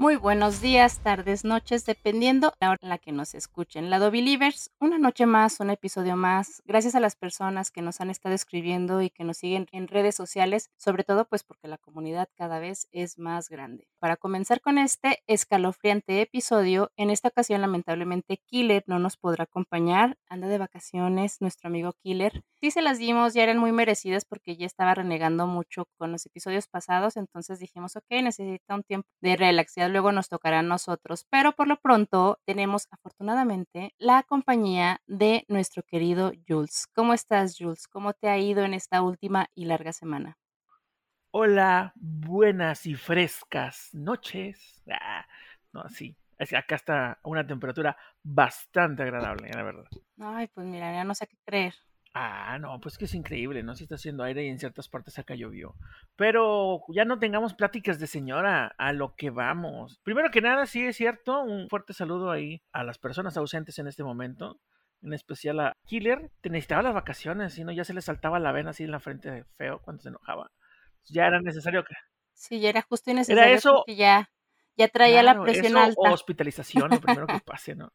Muy buenos días, tardes, noches, dependiendo la hora en la que nos escuchen. Lado Believers, una noche más, un episodio más. Gracias a las personas que nos han estado escribiendo y que nos siguen en redes sociales, sobre todo pues porque la comunidad cada vez es más grande. Para comenzar con este escalofriante episodio, en esta ocasión lamentablemente Killer no nos podrá acompañar. Anda de vacaciones nuestro amigo Killer. Sí se las dimos, ya eran muy merecidas porque ya estaba renegando mucho con los episodios pasados, entonces dijimos, ok, necesita un tiempo de relaxar luego nos tocará a nosotros, pero por lo pronto tenemos afortunadamente la compañía de nuestro querido Jules. ¿Cómo estás, Jules? ¿Cómo te ha ido en esta última y larga semana? Hola, buenas y frescas noches. Ah, no, sí. Acá está una temperatura bastante agradable, la verdad. Ay, pues mira, ya no sé qué creer. Ah, no, pues que es increíble, ¿no? Si está haciendo aire y en ciertas partes acá llovió. Pero ya no tengamos pláticas de señora, a lo que vamos. Primero que nada, sí es cierto, un fuerte saludo ahí a las personas ausentes en este momento. En especial a Killer, te necesitaba las vacaciones, si no ya se le saltaba la vena así en la frente de feo cuando se enojaba. Ya era necesario que. Sí, ya era justo y necesario. Era eso. ya, ya traía la presión alta. O hospitalización, lo primero que pase, ¿no?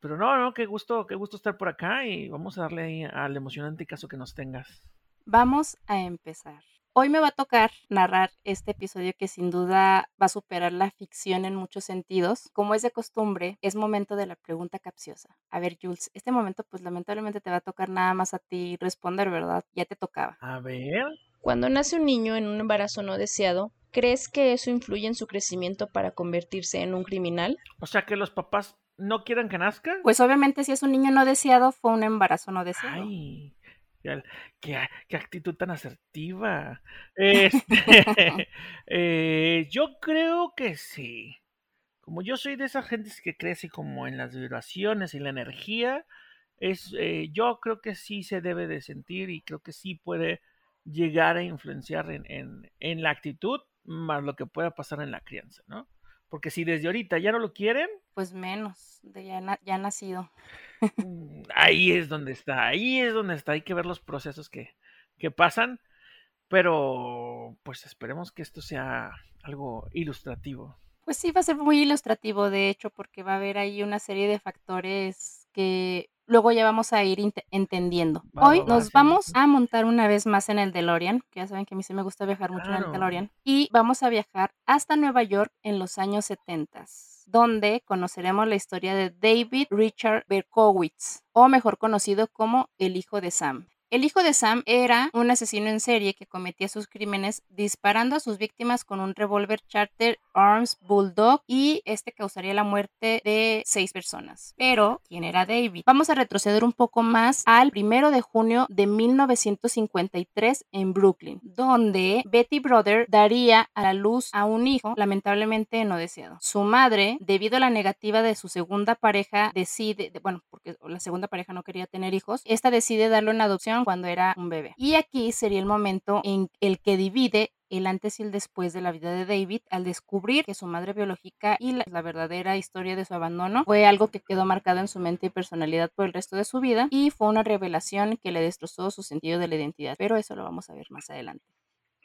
Pero no, no, qué gusto, qué gusto estar por acá y vamos a darle ahí al emocionante caso que nos tengas. Vamos a empezar. Hoy me va a tocar narrar este episodio que sin duda va a superar la ficción en muchos sentidos. Como es de costumbre, es momento de la pregunta capciosa. A ver, Jules, este momento pues lamentablemente te va a tocar nada más a ti responder, ¿verdad? Ya te tocaba. A ver. Cuando nace un niño en un embarazo no deseado, ¿crees que eso influye en su crecimiento para convertirse en un criminal? O sea que los papás no quieran que nazca? Pues obviamente si es un niño no deseado, fue un embarazo no deseado. Ay, qué, actitud tan asertiva. Este, eh, yo creo que sí. Como yo soy de esas gentes que crece como en las vibraciones y la energía, es, eh, yo creo que sí se debe de sentir y creo que sí puede llegar a influenciar en, en, en la actitud más lo que pueda pasar en la crianza, ¿no? Porque si desde ahorita ya no lo quieren. Pues menos, de ya, ya nacido. Mm, ahí es donde está, ahí es donde está. Hay que ver los procesos que, que pasan. Pero pues esperemos que esto sea algo ilustrativo. Pues sí, va a ser muy ilustrativo, de hecho, porque va a haber ahí una serie de factores que luego ya vamos a ir entendiendo. Hoy nos vamos a montar una vez más en el DeLorean, que ya saben que a mí sí me gusta viajar mucho en el DeLorean, y vamos a viajar hasta Nueva York en los años 70 donde conoceremos la historia de David Richard Berkowitz, o mejor conocido como el hijo de Sam. El hijo de Sam era un asesino en serie que cometía sus crímenes disparando a sus víctimas con un revólver Charter Arms Bulldog y este causaría la muerte de seis personas. Pero, ¿quién era David? Vamos a retroceder un poco más al primero de junio de 1953 en Brooklyn, donde Betty Brother daría a la luz a un hijo lamentablemente no deseado. Su madre, debido a la negativa de su segunda pareja, decide, bueno, porque la segunda pareja no quería tener hijos, esta decide darlo en adopción cuando era un bebé. Y aquí sería el momento en el que divide el antes y el después de la vida de David al descubrir que su madre biológica y la, verdadera historia de su abandono fue algo que quedó marcado en su mente y personalidad por el resto de su vida y fue una revelación que le destrozó su sentido de la identidad. Pero eso lo vamos a ver más adelante.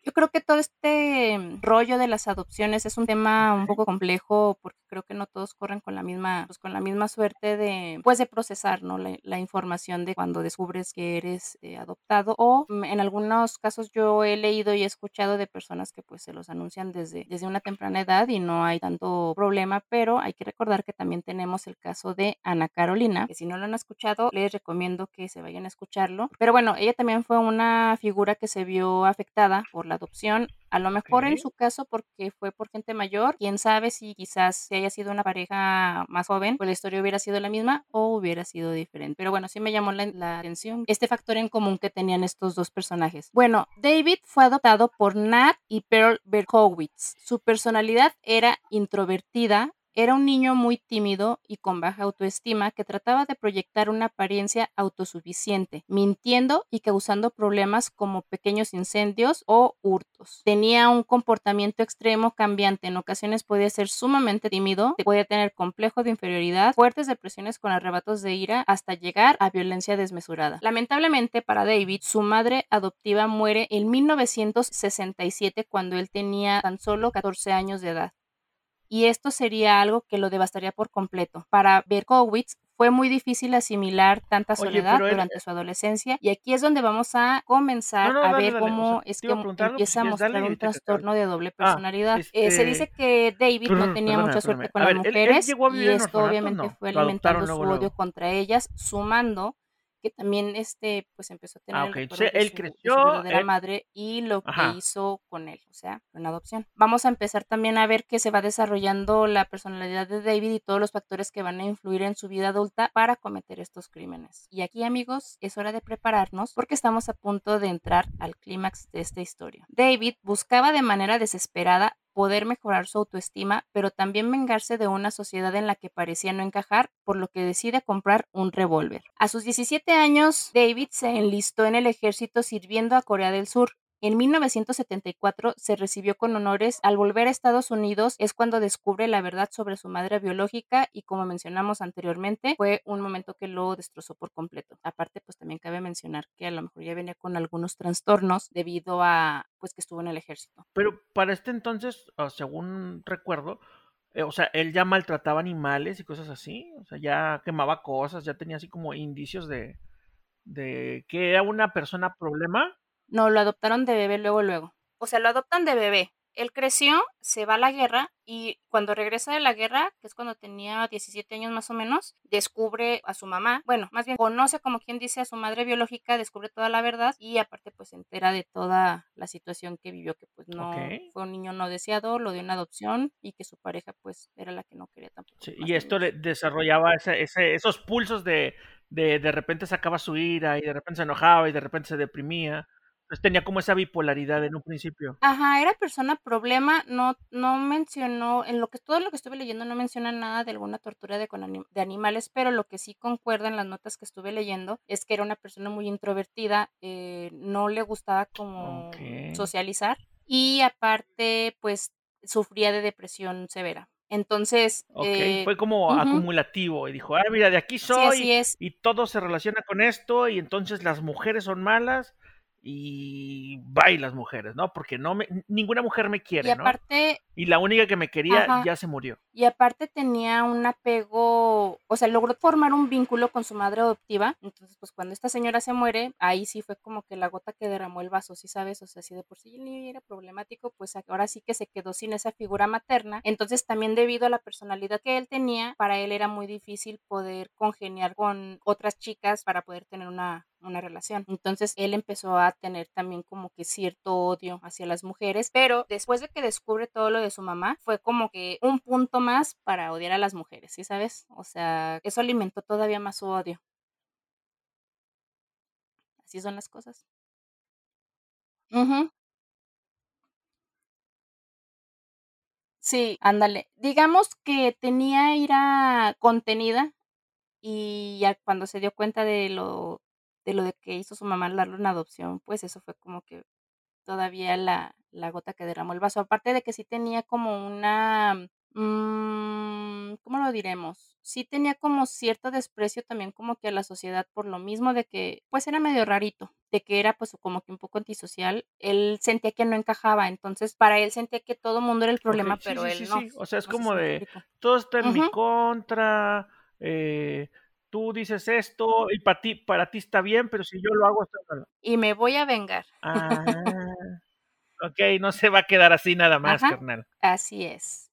Yo creo que todo este rollo de las adopciones es un tema un poco complejo porque creo que no todos corren con la misma, pues con la misma suerte de, pues de procesar, ¿no? La, información de cuando descubres que eres eh, adoptado o mm, en algunos casos yo he leído y he escuchado de personas que pues se los anuncian desde, desde una temprana edad y no hay tanto problema, pero hay que recordar que también tenemos el caso de Ana Carolina, que si no lo han escuchado les recomiendo que se vayan a escucharlo, pero bueno, ella también fue una figura que se vio afectada por la adopción, a lo mejor en su caso porque fue por gente mayor, quién sabe si quizás si haya sido una pareja más joven, pues la historia hubiera sido la misma o hubiera sido diferente. Pero bueno, sí me llamó la, la atención este factor en común que tenían estos dos personajes. Bueno, David fue adoptado por Nat y Pearl Berkowitz. Su personalidad era introvertida, era un niño muy tímido y con baja autoestima que trataba de proyectar una apariencia autosuficiente, mintiendo y causando problemas como pequeños incendios o hurtos. Tenía un comportamiento extremo cambiante, en ocasiones podía ser sumamente tímido, podía tener complejo de inferioridad, fuertes depresiones con arrebatos de ira, hasta llegar a violencia desmesurada. Lamentablemente para David, su madre adoptiva muere en 1967 cuando él tenía tan solo 14 años de edad y esto sería algo que lo devastaría por completo. Para Berkowitz fue muy difícil asimilar tanta soledad durante su adolescencia y aquí es donde vamos a comenzar a ver cómo es que empieza a mostrar un trastorno de doble ah, personalidad. Eh, se dice este, que David no tenía mucha suerte con las mujeres y esto obviamente fue alimentando su odio contra ellas, sumando que también este pues empezó a tener ah, el él creció, su verdadera madre y lo que hizo con él, o sea, una adopción. Vamos a empezar también a ver que se va desarrollando la personalidad de David y todos los factores que van a influir en su vida adulta para cometer estos crímenes. Y aquí, amigos, es hora de prepararnos porque estamos a punto de entrar al clímax de esta historia. David buscaba de manera desesperada poder mejorar su autoestima, pero también vengarse de una sociedad en la que parecía no encajar, por lo que decide comprar un revólver. A sus 17 años, David se enlistó en el ejército sirviendo a Corea del Sur en 1974 se recibió con honores. Al volver a Estados Unidos es cuando descubre la verdad sobre su madre biológica y como mencionamos anteriormente, fue un momento que lo destrozó por completo. Aparte, pues también cabe mencionar que a lo mejor ya venía con algunos trastornos debido a pues que estuvo en el ejército. Pero para este entonces, según recuerdo, eh, o sea, él ya maltrataba animales y cosas así, o sea, ya quemaba cosas, ya tenía así como indicios de, de que era una persona problema. No, lo adoptaron de bebé luego, luego. O sea, lo adoptan de bebé. Él creció, se va a la guerra y cuando regresa de la guerra, que es cuando tenía 17 años más o menos, descubre a su mamá, bueno, más bien conoce como quien dice a su madre biológica, descubre toda la verdad y aparte pues se entera de toda la situación que vivió, que pues no fue un niño no deseado, lo dio en adopción y que su pareja pues era la que no quería tampoco. y esto le desarrollaba ese, esos pulsos de, de de repente sacaba su ira y de repente se enojaba y de repente se deprimía. Pues, tenía como esa bipolaridad en un principio. Ajá, era persona problema, no, no mencionó, en lo que todo lo que estuve leyendo no menciona nada de alguna tortura de, de animales, pero lo que sí concuerda en las notas que estuve leyendo es que era una persona muy introvertida, eh, no le gustaba como socializar y aparte pues sufría de depresión severa. Entonces. Eh, fue como acumulativo y dijo, ah, mira, de aquí soy. es. Y todo se relaciona con esto y entonces las mujeres son malas y bye las mujeres, ¿no? Porque no me, ninguna mujer me quiere, y aparte, Y la única que me quería ya se murió. Y aparte tenía un apego, o sea, logró formar un vínculo con su madre adoptiva. Entonces, pues cuando esta señora se muere, ahí sí fue como que la gota que derramó el vaso, ¿sí sabes? O sea, si de por sí el niño era problemático, pues ahora sí que se quedó sin esa figura materna. Entonces, también debido a la personalidad que él tenía, para él era muy difícil poder congeniar con otras chicas para poder tener una una relación. Entonces él empezó a tener también como que cierto odio hacia las mujeres, pero después de que descubre todo lo de su mamá, fue como que un punto más para odiar a las mujeres, ¿sí sabes? O sea, eso alimentó todavía más su odio. Así son las cosas. Sí, ándale. Digamos que tenía ira contenida y ya cuando se dio cuenta de lo de lo de que hizo su mamá darle una adopción, pues eso fue como que todavía la, la gota que derramó el vaso. Aparte de que sí tenía como una, mm, ¿cómo lo diremos? Sí tenía como cierto desprecio también como que a la sociedad por lo mismo de que pues era medio rarito, de que era pues como que un poco antisocial. Él sentía que no encajaba, entonces para él sentía que todo el mundo era el problema, pero él no. O sea, es como de, todo está en mi contra, eh, tú dices esto y para ti, para ti está bien, pero si yo lo hago está mal. Y me voy a vengar. Ah, ok, no se va a quedar así nada más, carnal. Así es.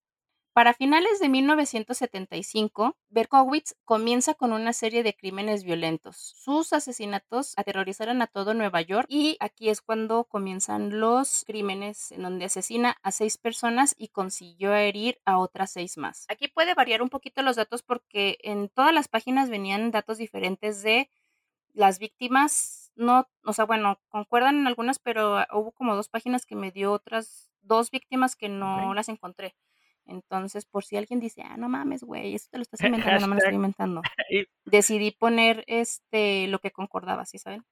Para finales de 1975, Berkowitz comienza con una serie de crímenes violentos. Sus asesinatos aterrorizaron a todo Nueva York y aquí es cuando comienzan los crímenes en donde asesina a seis personas y consiguió herir a otras seis más. Aquí puede variar un poquito los datos porque en todas las páginas venían datos diferentes de las víctimas. No, o sea, bueno, concuerdan en algunas, pero hubo como dos páginas que me dio otras dos víctimas que no las encontré. Entonces, por si alguien dice, ah, no mames, güey, eso te lo estás inventando, no me lo estoy inventando. Decidí poner este lo que concordaba, ¿sí saben?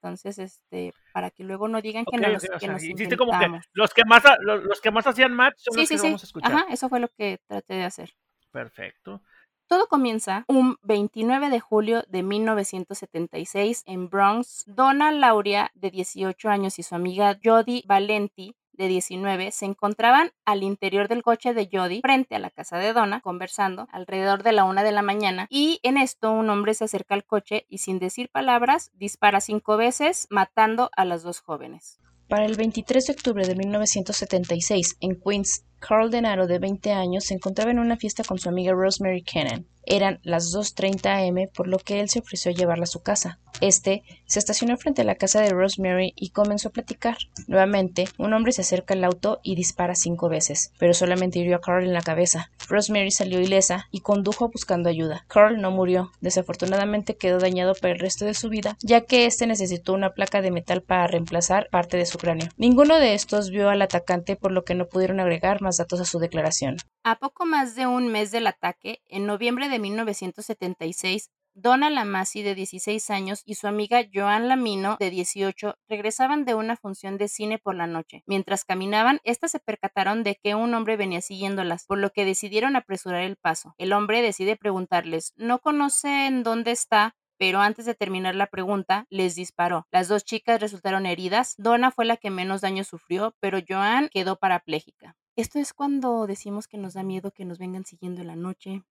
Entonces, este, para que luego no digan que no nos, que nos como que los que más los, que más hacían match son los que vamos a escuchar. Ajá, eso fue lo que traté de hacer. Perfecto. Todo comienza un 29 de julio de 1976 en Bronx. Donna Lauria, de 18 años, y su amiga Jody Valenti, de 19, se encontraban al interior del coche de Jody frente a la casa de Donna, conversando alrededor de la una de la mañana, y en esto un hombre se acerca al coche y sin decir palabras dispara cinco veces, matando a las dos jóvenes. Para el 23 de octubre de 1976, en Queens, Carl Denaro, de 20 años, se encontraba en una fiesta con su amiga Rosemary Cannon. Eran las 2.30 am, por lo que él se ofreció a llevarla a su casa. Este se estacionó frente a la casa de Rosemary y comenzó a platicar. Nuevamente, un hombre se acerca al auto y dispara cinco veces, pero solamente hirió a Carl en la cabeza. Rosemary salió ilesa y condujo buscando ayuda. Carl no murió, desafortunadamente quedó dañado para el resto de su vida, ya que éste necesitó una placa de metal para reemplazar parte de su cráneo. Ninguno de estos vio al atacante, por lo que no pudieron agregar más datos a su declaración. A poco más de un mes del ataque, en noviembre de 1976, Donna Lamasi, de 16 años, y su amiga Joan Lamino, de 18, regresaban de una función de cine por la noche. Mientras caminaban, estas se percataron de que un hombre venía siguiéndolas, por lo que decidieron apresurar el paso. El hombre decide preguntarles, ¿no conocen dónde está? pero antes de terminar la pregunta, les disparó. Las dos chicas resultaron heridas. Donna fue la que menos daño sufrió, pero Joan quedó parapléjica. Esto es cuando decimos que nos da miedo que nos vengan siguiendo en la noche.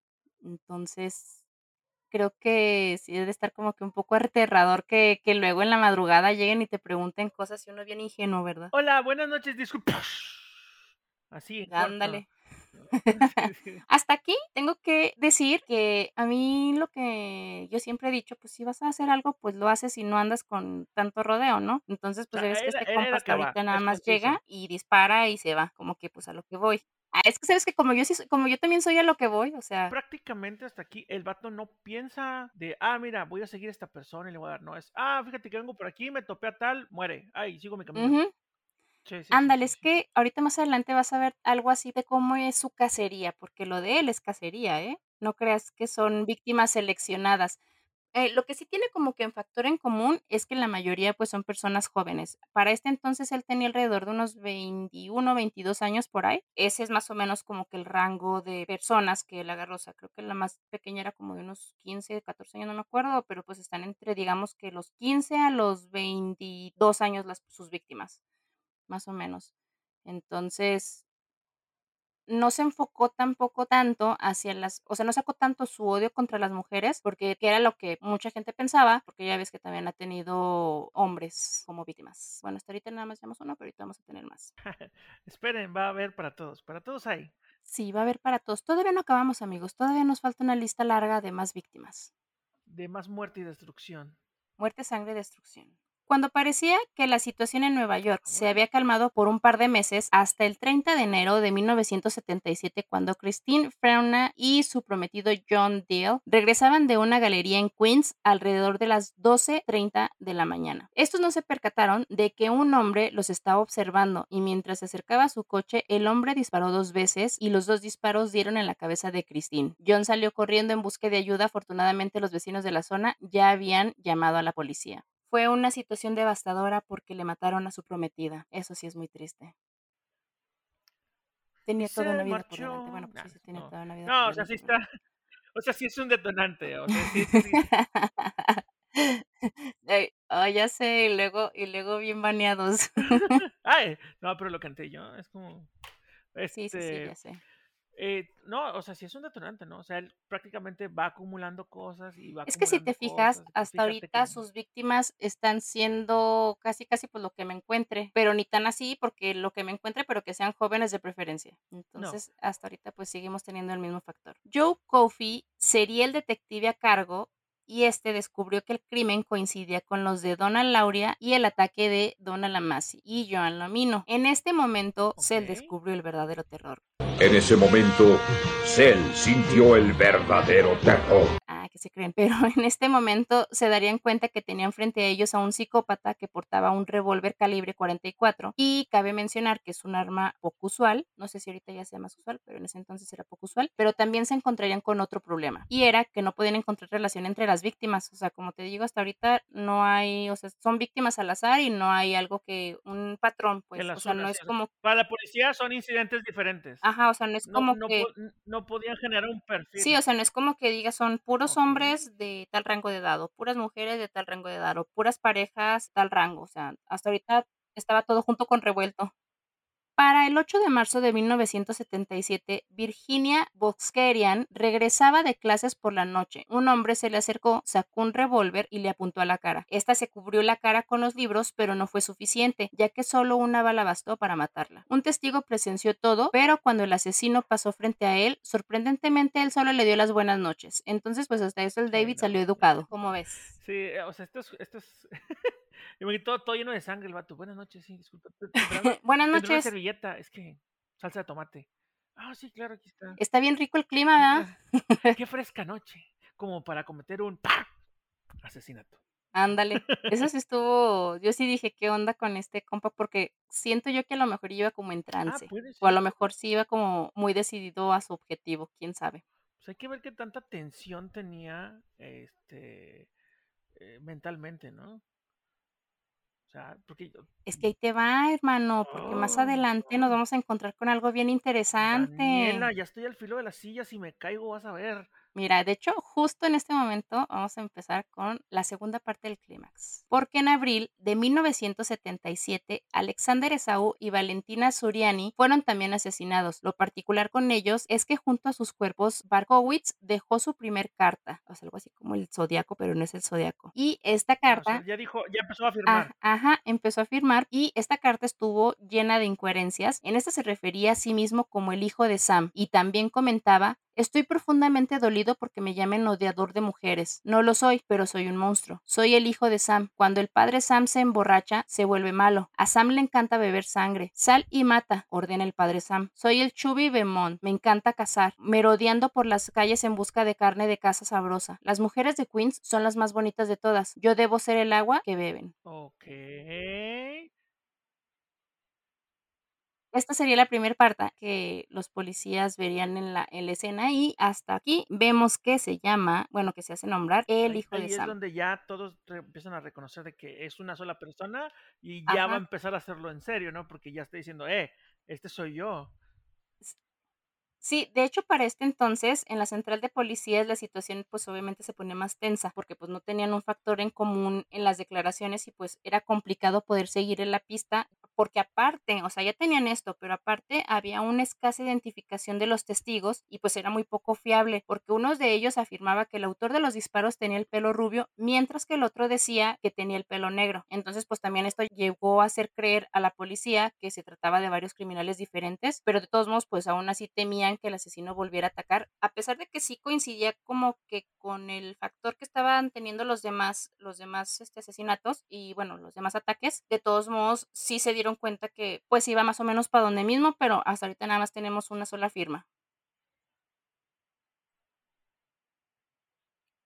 Entonces, creo que sí debe estar como que un poco aterrador que, que luego en la madrugada lleguen y te pregunten cosas y uno bien ingenuo, ¿verdad? Hola, buenas noches, disculpa. Así. Ándale. Hasta aquí tengo que decir que a mí lo que yo siempre he dicho, pues si vas a hacer algo, pues lo haces y no andas con tanto rodeo, ¿no? Entonces, pues ves que este compa hasta ahorita nada más llega y dispara y se va, como que pues a lo que voy. Ah, es que sabes que como yo sí, como yo también soy a lo que voy, o sea. Prácticamente hasta aquí el vato no piensa de, ah, mira, voy a seguir a esta persona y le voy a dar. No, es, ah, fíjate que vengo por aquí, me topé a tal, muere. Ay, sigo mi camino. Ándale, es que ahorita más adelante vas a ver algo así de cómo es su cacería, porque lo de él es cacería, ¿eh? No creas que son víctimas seleccionadas. Eh, lo que sí tiene como que un factor en común es que la mayoría pues son personas jóvenes. Para este entonces él tenía alrededor de unos 21, 22 años por ahí. Ese es más o menos como que el rango de personas que él agarró. O sea, creo que la más pequeña era como de unos 15, 14 años, no me acuerdo, pero pues están entre digamos que los 15 a los 22 años las, sus víctimas más o menos. Entonces, no se enfocó tampoco tanto hacia las, o sea, no sacó tanto su odio contra las mujeres, porque era lo que mucha gente pensaba, porque ya ves que también ha tenido hombres como víctimas. Bueno, hasta ahorita nada más tenemos uno, pero ahorita vamos a tener más. Esperen, va a haber para todos, para todos hay. Sí, va a haber para todos. Todavía no acabamos, amigos, todavía nos falta una lista larga de más víctimas. De más muerte y destrucción. Muerte, sangre y destrucción. Cuando parecía que la situación en Nueva York se había calmado por un par de meses, hasta el 30 de enero de 1977, cuando Christine Freuna y su prometido John Deal regresaban de una galería en Queens alrededor de las 12.30 de la mañana. Estos no se percataron de que un hombre los estaba observando y mientras se acercaba a su coche, el hombre disparó dos veces y los dos disparos dieron en la cabeza de Christine. John salió corriendo en busca de ayuda. Afortunadamente, los vecinos de la zona ya habían llamado a la policía. Fue una situación devastadora porque le mataron a su prometida. Eso sí es muy triste. Tenía toda una vida por delante. Bueno, pues sí, tiene toda una vida No, o sea, sí está. O sea, sí es un detonante. O sea, sí, oh, ya sé, y luego, y luego bien baneados. Ay, no, pero lo canté yo, es como. Sí, sí, sí, este, ya sé. Eh, no, o sea, sí es un detonante, ¿no? O sea, él prácticamente va acumulando cosas y va Es que si te fijas, hasta ahorita sus víctimas están siendo casi, casi pues lo que me encuentre, pero ni tan así porque lo que me encuentre, pero que sean jóvenes de preferencia. Entonces, hasta ahorita pues seguimos teniendo el mismo factor. Joe Coffey sería el detective a cargo y este descubrió que el crimen coincidía con los de Donna Lauria y el ataque de Donna Lamasi y Joan Lamino. En este momento, se descubrió el verdadero terror. En ese momento, Cell sintió el verdadero terror. Ah, que se creen, pero en este momento se darían cuenta que tenían frente a ellos a un psicópata que portaba un revólver calibre 44 y cabe mencionar que es un arma poco usual, no sé si ahorita ya sea más usual, pero en ese entonces era poco usual, pero también se encontrarían con otro problema y era que no podían encontrar relación entre las víctimas, o sea, como te digo, hasta ahorita no hay, o sea, son víctimas al azar y no hay algo que, un patrón, pues, o sea, no es como... Para la policía son incidentes diferentes. Ajá, o sea, no es como que... no podían generar un perfil. Sí, o sea, no es como que diga son puros hombres de tal rango de edad, o puras mujeres de tal rango de edad, o puras parejas tal rango, o sea, hasta ahorita estaba todo junto con revuelto. Para el 8 de marzo de 1977, Virginia Boxkerian regresaba de clases por la noche. Un hombre se le acercó, sacó un revólver y le apuntó a la cara. Esta se cubrió la cara con los libros, pero no fue suficiente, ya que solo una bala bastó para matarla. Un testigo presenció todo, pero cuando el asesino pasó frente a él, sorprendentemente él solo le dio las buenas noches. Entonces, pues hasta eso el David salió educado. ¿Cómo ves? Sí, o sea, esto es, esto es y todo, todo lleno de sangre el vato. Buenas noches, sí, disculpa. Buenas noches. Una servilleta, es que salsa de tomate. Ah, sí, claro, aquí está. Está bien rico el clima, ¿verdad? Qué fresca noche, como para cometer un asesinato. Ándale, eso sí estuvo, yo sí dije, ¿qué onda con este compa? Porque siento yo que a lo mejor iba como en ah, trance, o a lo mejor sí iba como muy decidido a su objetivo, quién sabe. Pues hay que ver qué tanta tensión tenía este eh, mentalmente, ¿no? Porque Es que ahí te va, hermano, porque más adelante nos vamos a encontrar con algo bien interesante. Daniela, ya estoy al filo de la silla, si me caigo vas a ver. Mira, de hecho, justo en este momento vamos a empezar con la segunda parte del clímax. Porque en abril de 1977, Alexander Esaú y Valentina Suriani fueron también asesinados. Lo particular con ellos es que junto a sus cuerpos, Barkowitz dejó su primer carta, o sea, algo así como el zodiaco, pero no es el zodiaco. Y esta carta... ya dijo, ya empezó a firmar. ajá, empezó a firmar y esta carta estuvo llena de incoherencias. En esta se refería a sí mismo como el hijo de Sam y también comentaba Estoy profundamente dolido porque me llamen odiador de mujeres. No lo soy, pero soy un monstruo. Soy el hijo de Sam. Cuando el padre Sam se emborracha, se vuelve malo. A Sam le encanta beber sangre. Sal y mata, ordena el padre Sam. Soy el Chubby Bemont. Me encanta cazar, merodeando por las calles en busca de carne de caza sabrosa. Las mujeres de Queens son las más bonitas de todas. Yo debo ser el agua que beben. Ok. Esta sería la primera parte que los policías verían en la, en la escena y hasta aquí vemos que se llama, bueno, que se hace nombrar el hijo de Sam. es donde ya todos empiezan a reconocer de que es una sola persona y ya va a empezar a hacerlo en serio, ¿no? Porque ya está diciendo, eh, este soy yo. Sí, de hecho, para este entonces, en la central de policías la situación pues obviamente se pone más tensa porque pues no tenían un factor en común en las declaraciones y pues era complicado poder seguir en la pista porque aparte, o sea, ya tenían esto, pero aparte había una escasa identificación de los testigos y pues era muy poco fiable porque uno de ellos afirmaba que el autor de los disparos tenía el pelo rubio mientras que el otro decía que tenía el pelo negro. Entonces pues también esto llegó a hacer creer a la policía que se trataba de varios criminales diferentes, pero de todos modos pues aún así temían que el asesino volviera a atacar, a pesar de que sí coincidía como que con el factor que estaban teniendo los demás, los demás este, asesinatos y bueno, los demás ataques, de todos modos sí se dieron cuenta que pues iba más o menos para donde mismo, pero hasta ahorita nada más tenemos una sola firma.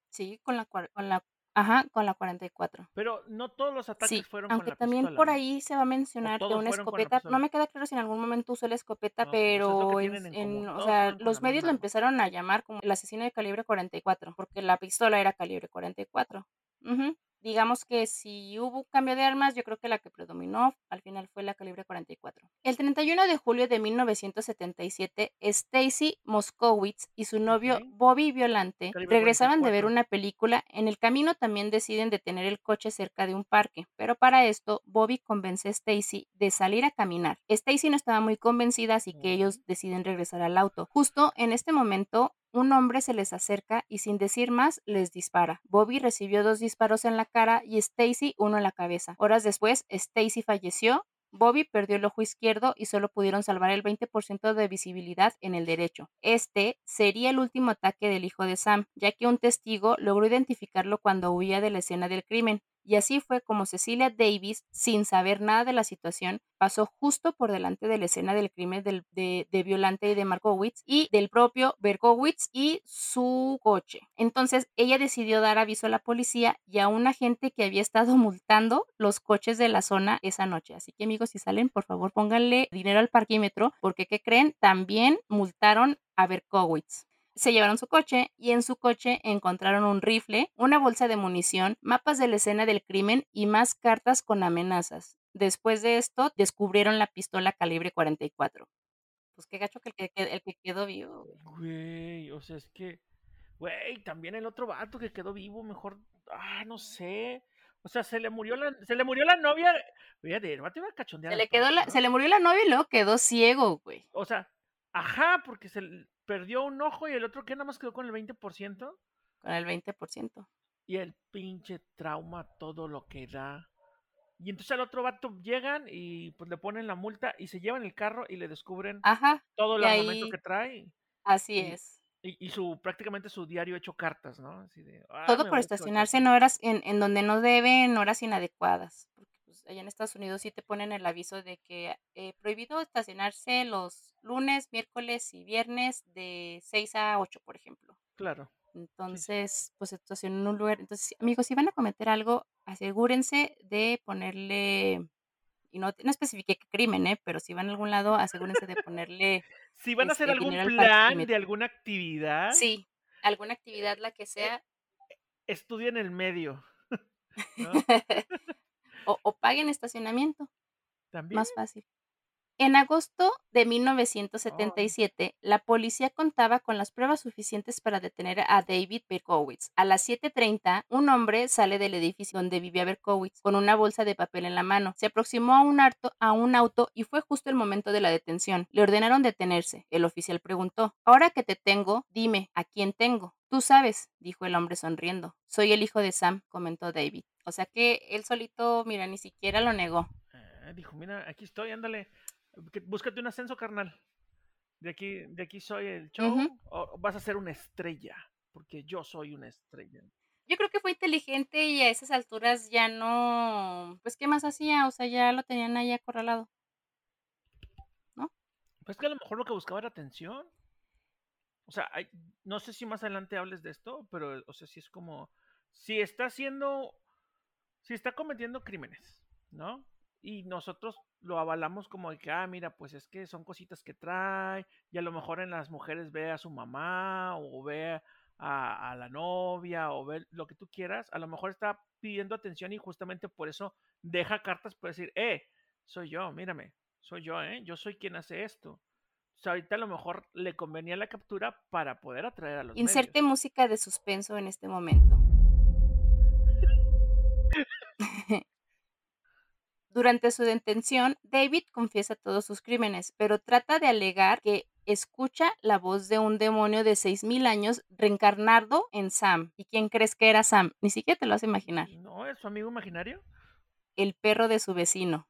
Sí, con la, con la Ajá, con la 44. Pero no todos los ataques fueron con la también por ahí se va a mencionar que una escopeta, no me queda claro si en algún momento usó la escopeta, pues, pero en, o sea, los medios lo empezaron a llamar como el asesino de calibre 44, porque la pistola era calibre 44. Uh Digamos que si hubo un cambio de armas, yo creo que la que predominó al final fue la calibre 44. El 31 de julio de 1977, Stacy Moskowitz y su novio Bobby Violante regresaban de ver una película. En el camino también deciden detener el coche cerca de un parque, pero para esto Bobby convence a Stacy de salir a caminar. Stacy no estaba muy convencida, así que ellos deciden regresar al auto. Justo en este momento, un hombre se les acerca y sin decir más les dispara. Bobby recibió dos disparos en la cara y Stacy uno en la cabeza. Horas después, Stacy falleció Bobby perdió el ojo izquierdo y solo pudieron salvar el 20% de visibilidad en el derecho. Este sería el último ataque del hijo de Sam, ya que un testigo logró identificarlo cuando huía de la escena del crimen. Y así fue como Cecilia Davis, sin saber nada de la situación, pasó justo por delante de la escena del crimen de, Violante y de Markowitz y del propio Berkowitz y su coche. Entonces ella decidió dar aviso a la policía y a un agente que había estado multando los coches de la zona esa noche. Así que amigos, si salen, por favor pónganle dinero al parquímetro porque, ¿qué creen? También multaron a Berkowitz se llevaron su coche y en su coche encontraron un rifle, una bolsa de munición, mapas de la escena del crimen y más cartas con amenazas. Después de esto, descubrieron la pistola calibre 44. Pues qué gacho que el que, el que quedó vivo. Güey, o sea, es que, güey, también el otro vato que quedó vivo, mejor, ah, no sé. O sea, se le murió la, se le murió la novia. Fíjate, el vato iba a cachondear. Se le, quedó la, ¿no? se le murió la novia y luego quedó ciego, güey. O sea, ajá, porque se le perdió un ojo y el otro que nada más quedó con el 20%. Con el 20%. Y el pinche trauma, todo lo que da. Y entonces al otro vato llegan y pues le ponen la multa y se llevan el carro y le descubren Ajá, todo el armamento ahí- que trae. así Y- es. Y, y su prácticamente su diario hecho cartas, ¿no? Así de, "Ah, Todo por estacionarse en horas en, en donde no debe, en horas inadecuadas. Pues, allá en Estados Unidos sí te ponen el aviso de que eh, prohibido estacionarse los lunes, miércoles y viernes de 6 a 8, por ejemplo. Claro. Entonces, pues estacionan en un lugar. Entonces, amigos, si van a cometer algo, asegúrense de ponerle, y no, no especifique qué crimen, ¿eh? pero si van a algún lado, asegúrense de ponerle, Si van a hacer este, algún plan de alguna actividad, sí, alguna actividad, la que sea, estudien el medio. ¿no? o, o paguen estacionamiento. También. Más fácil. En agosto de 1977, la policía contaba con las pruebas suficientes para detener a David Berkowitz. A las 7:30, un hombre sale del edificio donde vivía Berkowitz con una bolsa de papel en la mano. Se aproximó a un, auto, a un auto y fue justo el momento de la detención. Le ordenaron detenerse. El oficial preguntó, Ahora que te tengo, dime, ¿a quién tengo? Tú sabes, dijo el hombre sonriendo. Soy el hijo de Sam, comentó David. O sea que él solito, mira, ni siquiera lo negó. Ah, dijo, mira, aquí estoy, ándale. Búscate un ascenso, carnal. De aquí, de aquí soy el show. O vas a ser una estrella. Porque yo soy una estrella. Yo creo que fue inteligente y a esas alturas ya no, pues qué más hacía, o sea, ya lo tenían ahí acorralado. Pues que a lo mejor lo que buscaba era atención. O sea, no sé si más adelante hables de esto, pero, o sea, si es como, si está haciendo, si está cometiendo crímenes, ¿no? Y nosotros lo avalamos como de que, ah, mira, pues es que son cositas que trae, y a lo mejor en las mujeres ve a su mamá, o ve a, a la novia, o ve lo que tú quieras, a lo mejor está pidiendo atención y justamente por eso deja cartas para decir, eh, soy yo, mírame, soy yo, ¿eh? Yo soy quien hace esto. Sea, ahorita a lo mejor le convenía la captura para poder atraer a los Inserte medios. música de suspenso en este momento. Durante su detención, David confiesa todos sus crímenes, pero trata de alegar que escucha la voz de un demonio de 6.000 años reencarnado en Sam. ¿Y quién crees que era Sam? Ni siquiera te lo vas a imaginar. ¿No es su amigo imaginario? El perro de su vecino.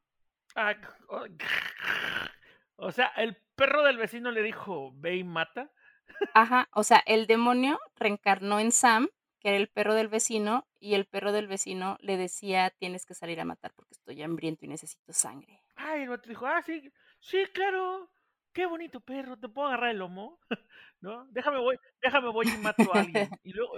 Ah, oh, O sea, el perro del vecino le dijo, ve y mata. Ajá, o sea, el demonio reencarnó en Sam, que era el perro del vecino, y el perro del vecino le decía, tienes que salir a matar porque estoy hambriento y necesito sangre. Ay, el vato dijo, ah, sí, sí, claro. Qué bonito perro, ¿te puedo agarrar el lomo? ¿No? Déjame voy, déjame voy y mato a alguien. Y luego,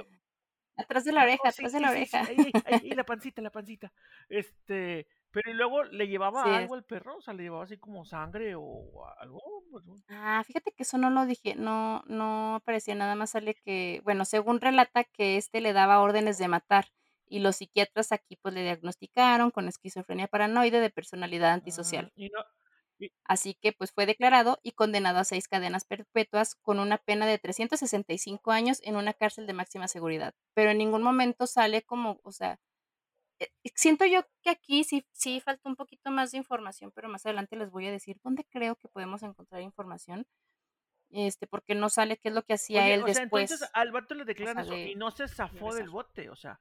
Atrás de la oreja, Oh, sí, atrás de sí, la sí, sí, oreja. ahí, ahí, ahí, la pancita, la pancita. Este, pero y luego le llevaba Sí algo al perro, o sea, le llevaba así como sangre o algo. pues. Ah, fíjate que eso no lo dije, no, no aparecía, nada más sale que, bueno, según relata que este le daba órdenes de matar y los psiquiatras aquí pues le diagnosticaron con esquizofrenia paranoide de personalidad Ah, antisocial. y no, Así que pues fue declarado y condenado a seis cadenas perpetuas con una pena de 365 años en una cárcel de máxima seguridad. Pero en ningún momento sale como, o sea, siento yo que aquí sí, sí falta un poquito más de información, pero más adelante les voy a decir dónde creo que podemos encontrar información. Este, porque no sale qué es lo que hacía Oye, él o sea, después. entonces al vato le declaran sea, eso y no se zafó del bote, o sea,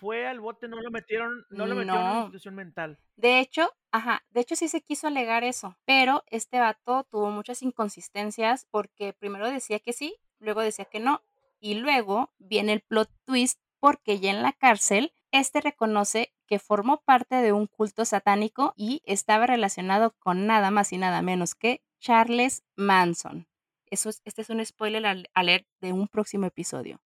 fue al bote, no lo metieron, no lo metieron en una No. institución mental. De hecho, ajá, de hecho sí se quiso alegar eso, pero este vato tuvo muchas inconsistencias porque primero decía que sí, luego decía que no, y luego viene el plot twist porque ya en la cárcel, este reconoce que formó parte de un culto satánico y estaba relacionado con nada más y nada menos que Charles Manson. Eso es, este es un spoiler al- alert de un próximo episodio.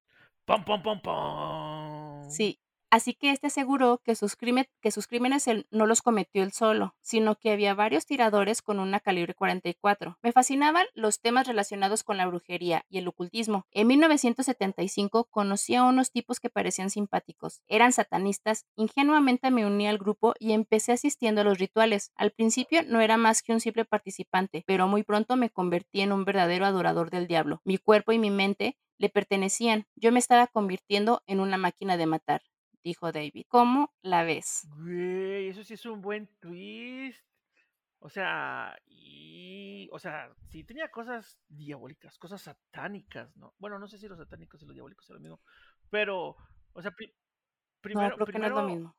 ¡Pum, pum, pum, pum! Sí, así que este aseguró que sus, crímenes no los cometió él solo, sino que había varios tiradores con una calibre 44. Me fascinaban los temas relacionados con la brujería y el ocultismo. En 1975 conocí a unos tipos que parecían simpáticos. Eran satanistas, ingenuamente me uní al grupo y empecé asistiendo a los rituales. Al principio no era más que un simple participante, pero muy pronto me convertí en un verdadero adorador del diablo. Mi cuerpo y mi mente le pertenecían. Yo me estaba convirtiendo en una máquina de matar. Dijo David. ¿Cómo la ves? Güey, eso sí es un buen twist. O sea, y. O sea, sí tenía cosas diabólicas, cosas satánicas, ¿no? Bueno, no sé si los satánicos y los diabólicos son lo mismo. Pero, o sea, primero. No, creo que no es lo mismo.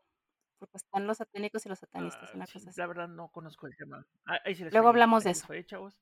Porque están los satánicos y los satanistas, Ah, una sí, cosa así. la verdad no conozco el tema. Ah, ahí sí les Luego hablamos de eso. chavos.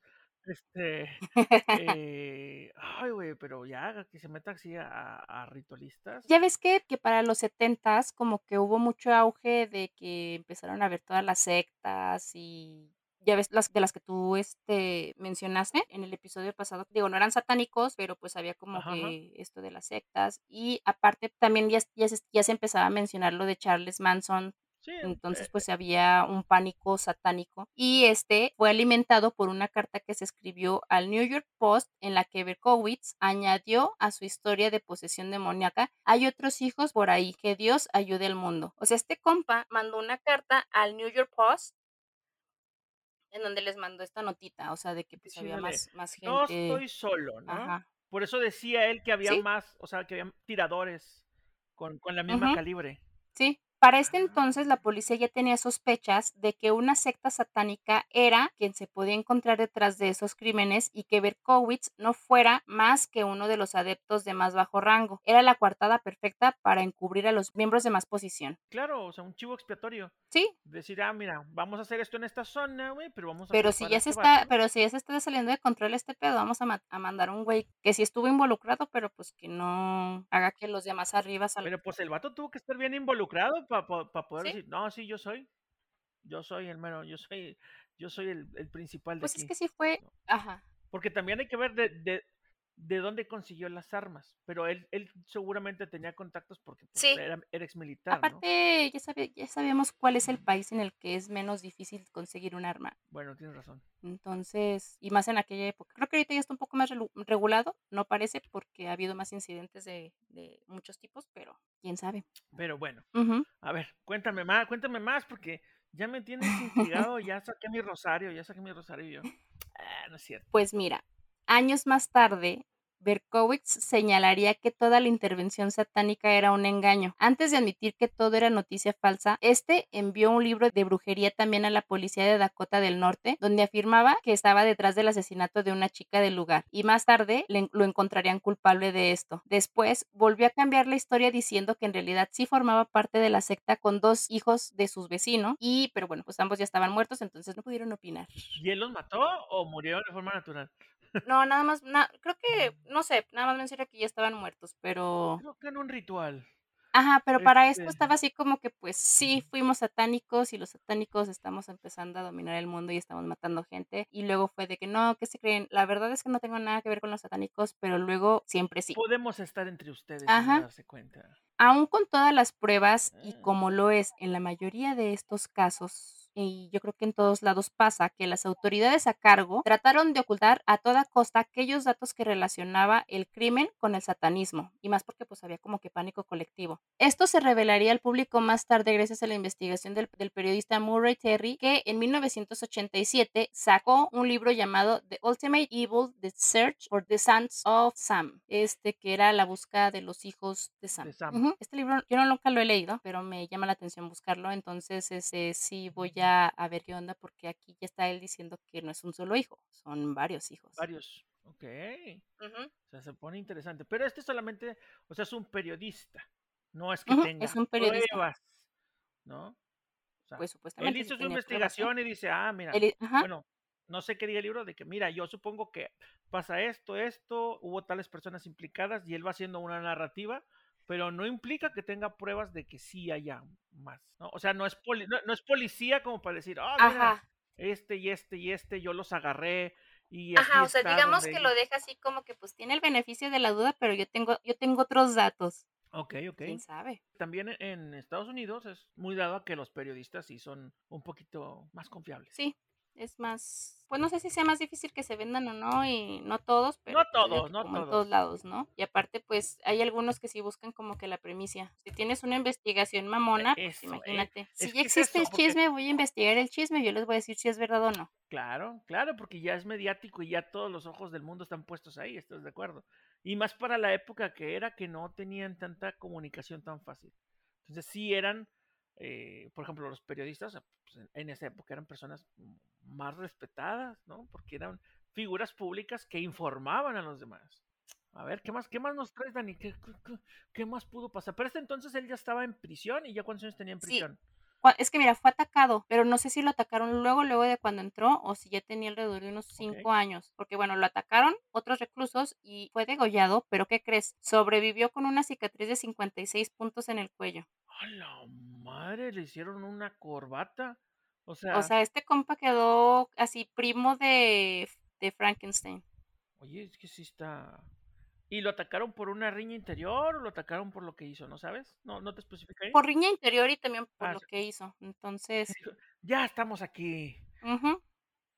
Este. eh, ay, güey, pero ya que se meta así a, a ritualistas. Ya ves que, que para los setentas como que hubo mucho auge de que empezaron a ver todas las sectas y ya ves las de las que tú este mencionaste en el episodio pasado. Digo, no eran satánicos, pero pues había como Ajá, ajá. que esto de las sectas y aparte también ya, ya, se, ya se empezaba a mencionar lo de Charles Manson Sí, entonces, eh, pues había un pánico satánico y este fue alimentado por una carta que se escribió al New York Post en la que Berkowitz añadió a su historia de posesión demoníaca, hay otros hijos por ahí, que Dios ayude al mundo. O sea, este compa mandó una carta al New York Post en donde les mandó esta notita, o sea, de que pues había más, más no gente. estoy solo, ¿no? Ajá. Por eso decía él que había Sí. más, o sea, que había tiradores con, con la misma calibre. Sí. Para este entonces la policía ya tenía sospechas de que una secta satánica era quien se podía encontrar detrás de esos crímenes y que Berkowitz no fuera más que uno de los adeptos de más bajo rango. Era la coartada perfecta para encubrir a los miembros de más posición. Claro, o sea, un chivo expiatorio. Sí, Decir, ah, mira, vamos a hacer esto en esta zona, güey, pero vamos a pero si ya se este está, vato. pero si ya se está saliendo de control este pedo, vamos a, ma- a mandar un güey que sí estuvo involucrado, pero pues que no haga que los demás arriba salgan. Pero pues el vato tuvo que estar bien involucrado para poder Sí. decir, no, sí, yo soy. Yo soy el mero, yo soy, yo soy el, el principal de Pues aquí. es que sí fue, ajá. Porque también hay que ver de, de, de dónde consiguió las armas. Pero él, él seguramente tenía contactos porque pues, Sí. era, era ex militar, ¿no? Aparte, ya, sabe- ya sabemos cuál es el país en el que es menos difícil conseguir un arma. Bueno, tienes razón. Entonces, y más en aquella época. Creo que ahorita ya está un poco más regulado, no parece, porque ha habido más incidentes de, de muchos tipos, pero quién sabe. Pero bueno, a ver, cuéntame más, cuéntame más, porque ya me tienes intrigado, ya saqué mi rosario, ya saqué mi rosario y yo. Ah, no es cierto. Pues mira, años más tarde, Berkowitz señalaría que toda la intervención satánica era un engaño. Antes de admitir que todo era noticia falsa, este envió un libro de brujería también a la policía de Dakota del Norte, donde afirmaba que estaba detrás del asesinato de una chica del lugar, y más tarde lo encontrarían culpable de esto. Después volvió a cambiar la historia diciendo que en realidad sí formaba parte de la secta con dos hijos de sus vecinos, y pero bueno, pues ambos ya estaban muertos, entonces no pudieron opinar. ¿Y él los mató o murieron de forma natural? No, nada más, na- creo que, no sé, nada más menciona que ya estaban muertos, pero... Creo que en un ritual. Ajá, pero para esto Este- estaba así como que pues sí, fuimos satánicos y los satánicos estamos empezando a dominar el mundo y estamos matando gente. Y luego fue de que no, ¿qué se creen? La verdad es que no tengo nada que ver con los satánicos, pero luego siempre sí. Podemos estar entre ustedes Ajá. sin darse cuenta. Aún con todas las pruebas y Ah. como lo es en la mayoría de estos casos, y yo creo que en todos lados pasa, que las autoridades a cargo trataron de ocultar a toda costa aquellos datos que relacionaba el crimen con el satanismo, y más porque pues había como que pánico colectivo. Esto se revelaría al público más tarde gracias a la investigación del, del periodista Murray Terry, que en 1987 sacó un libro llamado The Ultimate Evil, The Search for the Sons of Sam, este que era la búsqueda de los hijos de Sam. De Sam. Ujú. Este libro yo no nunca lo he leído, pero me llama la atención buscarlo, entonces ese sí voy a, a ver qué onda porque aquí ya está él diciendo que no es un solo hijo, son varios hijos. Varios. Ok. Ujú. O sea, se pone interesante. Pero este solamente, o sea, es un periodista. No es que Ujú, tenga es un periodista. pruebas. ¿No? O sea, Pues él supuestamente hizo sí su investigación y dice, ah, mira, Él- bueno, no sé qué diga el libro de que, mira, yo supongo que pasa esto, esto, hubo tales personas implicadas y él va haciendo una narrativa, pero no implica que tenga pruebas de que sí haya más, ¿no? O sea, no es, poli- no, no es policía como para decir, ah, mira, este y este y este, yo los agarré y ajá, o sea, digamos que lo ellos-". deja así como que pues tiene el beneficio de la duda, pero yo tengo, yo tengo otros datos. Ok, ok. ¿Quién sabe? También en Estados Unidos es muy dado a que los periodistas sí son un poquito más confiables. Sí, es más, pues no sé si sea más difícil que se vendan o no, y no todos, pero No todos, no como en todos. lados, ¿no? Y aparte, pues hay algunos que sí buscan como que la premisa. Si tienes una investigación mamona, pues eh, imagínate. si ya es existe eso, el porque- chisme, voy a investigar el chisme y yo les voy a decir si es verdad o no. Claro, claro, porque ya es mediático y ya todos los ojos del mundo están puestos ahí, ¿estás de acuerdo? Y más para la época que era que no tenían tanta comunicación tan fácil. Entonces sí eran, eh, por ejemplo, los periodistas pues, en esa época eran personas más respetadas, ¿no? Porque eran figuras públicas que informaban a los demás. A ver, ¿qué más, qué más nos traes, Dani? ¿Qué, qué, más pudo pasar? Pero este entonces él ya estaba en prisión y ya cuántos años tenía en prisión. Es que mira, fue atacado, pero no sé si lo atacaron luego, luego de cuando entró o si ya tenía alrededor de unos cinco años. Porque bueno, lo atacaron otros reclusos y fue degollado, pero ¿qué crees? Sobrevivió con una cicatriz de 56 puntos en el cuello. ¡A la madre! Le hicieron una corbata. O sea, o sea este compa quedó así primo de, de Frankenstein. Oye, es que sí está. ¿Y lo atacaron por una riña interior o lo atacaron por lo que hizo? ¿No sabes? ¿No, no te especifica ahí? Por riña interior y también por ah, lo que hizo. Entonces. Ya estamos aquí.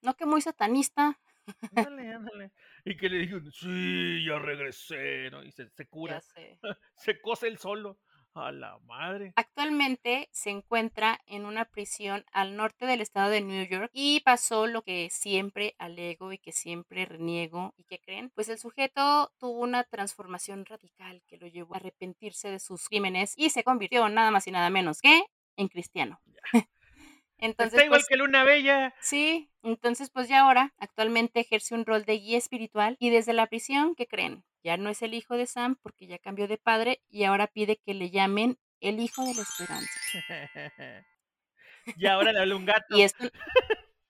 No que muy satanista. Ándale, ándale. Y que le dijeron, sí, ya regresé, ¿no? Y se, se cura. se cose el solo. A la madre. Actualmente se encuentra en una prisión al norte del estado de New York y pasó lo que siempre alego y que siempre reniego y que creen. Pues el sujeto tuvo una transformación radical que lo llevó a arrepentirse de sus crímenes y se convirtió nada más y nada menos que en cristiano. Entonces, Está igual pues que Luna Bella. Sí, entonces pues ya ahora actualmente ejerce un rol de guía espiritual y desde la prisión, ¿qué creen? Ya no es el hijo de Sam porque ya cambió de padre y ahora pide que le llamen el hijo de la esperanza. y ahora le habla un gato. y esto,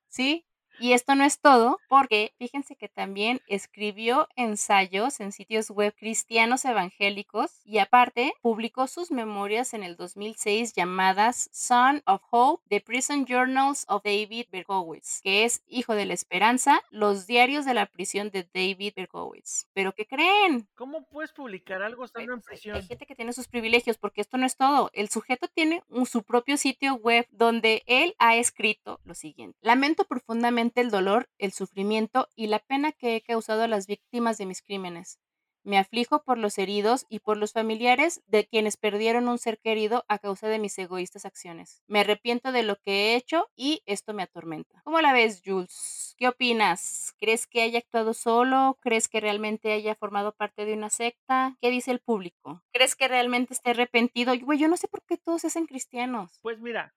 sí, y esto no es todo, porque fíjense que también escribió ensayos en sitios web cristianos evangélicos y aparte publicó sus memorias en el 2006 llamadas Son of Hope, The Prison Journals of David Berkowitz, que es Hijo de la Esperanza, los diarios de la prisión de David Berkowitz. ¿Pero qué creen? ¿Cómo puedes publicar algo estando en prisión? Hay gente que tiene sus privilegios, porque esto no es todo. El sujeto tiene su propio sitio web donde él ha escrito lo siguiente. Lamento profundamente el dolor, el sufrimiento y la pena que he causado a las víctimas de mis crímenes. Me aflijo por los heridos y por los familiares de quienes perdieron un ser querido a causa de mis egoístas acciones. Me arrepiento de lo que he hecho y esto me atormenta. ¿Cómo la ves, Jules? ¿Qué opinas? ¿Crees que haya actuado solo? ¿Crees que realmente haya formado parte de una secta? ¿Qué dice el público? ¿Crees que realmente esté arrepentido? Güey, yo no sé por qué todos se hacen cristianos. Pues mira,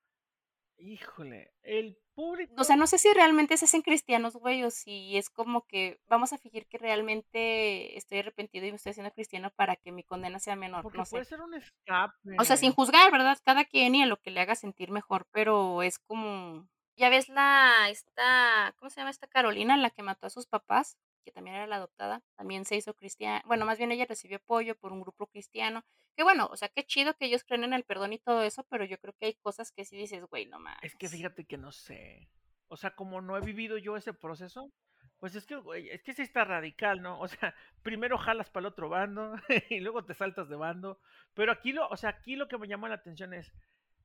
híjole, el público. O sea, no sé si realmente se hacen cristianos, güey, o si es como que vamos a fingir que realmente estoy arrepentido y me estoy haciendo cristiano para que mi condena sea menor. Porque no puede ser un escape. O sea, sin juzgar, ¿verdad? Cada quien y a lo que le haga sentir mejor, pero es como. Ya ves la. Esta. ¿Cómo se llama esta Carolina, la que mató a sus papás? Que también era la adoptada, también se hizo cristiana, bueno, más bien ella recibió apoyo por un grupo cristiano, que bueno, o sea, qué chido que ellos creen en el perdón y todo eso, pero yo creo que hay cosas que sí dices, güey, no más. Es que fíjate que no sé, o sea, como no he vivido yo ese proceso, pues es que, güey, es que sí está radical, ¿no? O sea, primero jalas para el otro bando y luego te saltas de bando, pero aquí lo, o sea, aquí lo que me llama la atención es,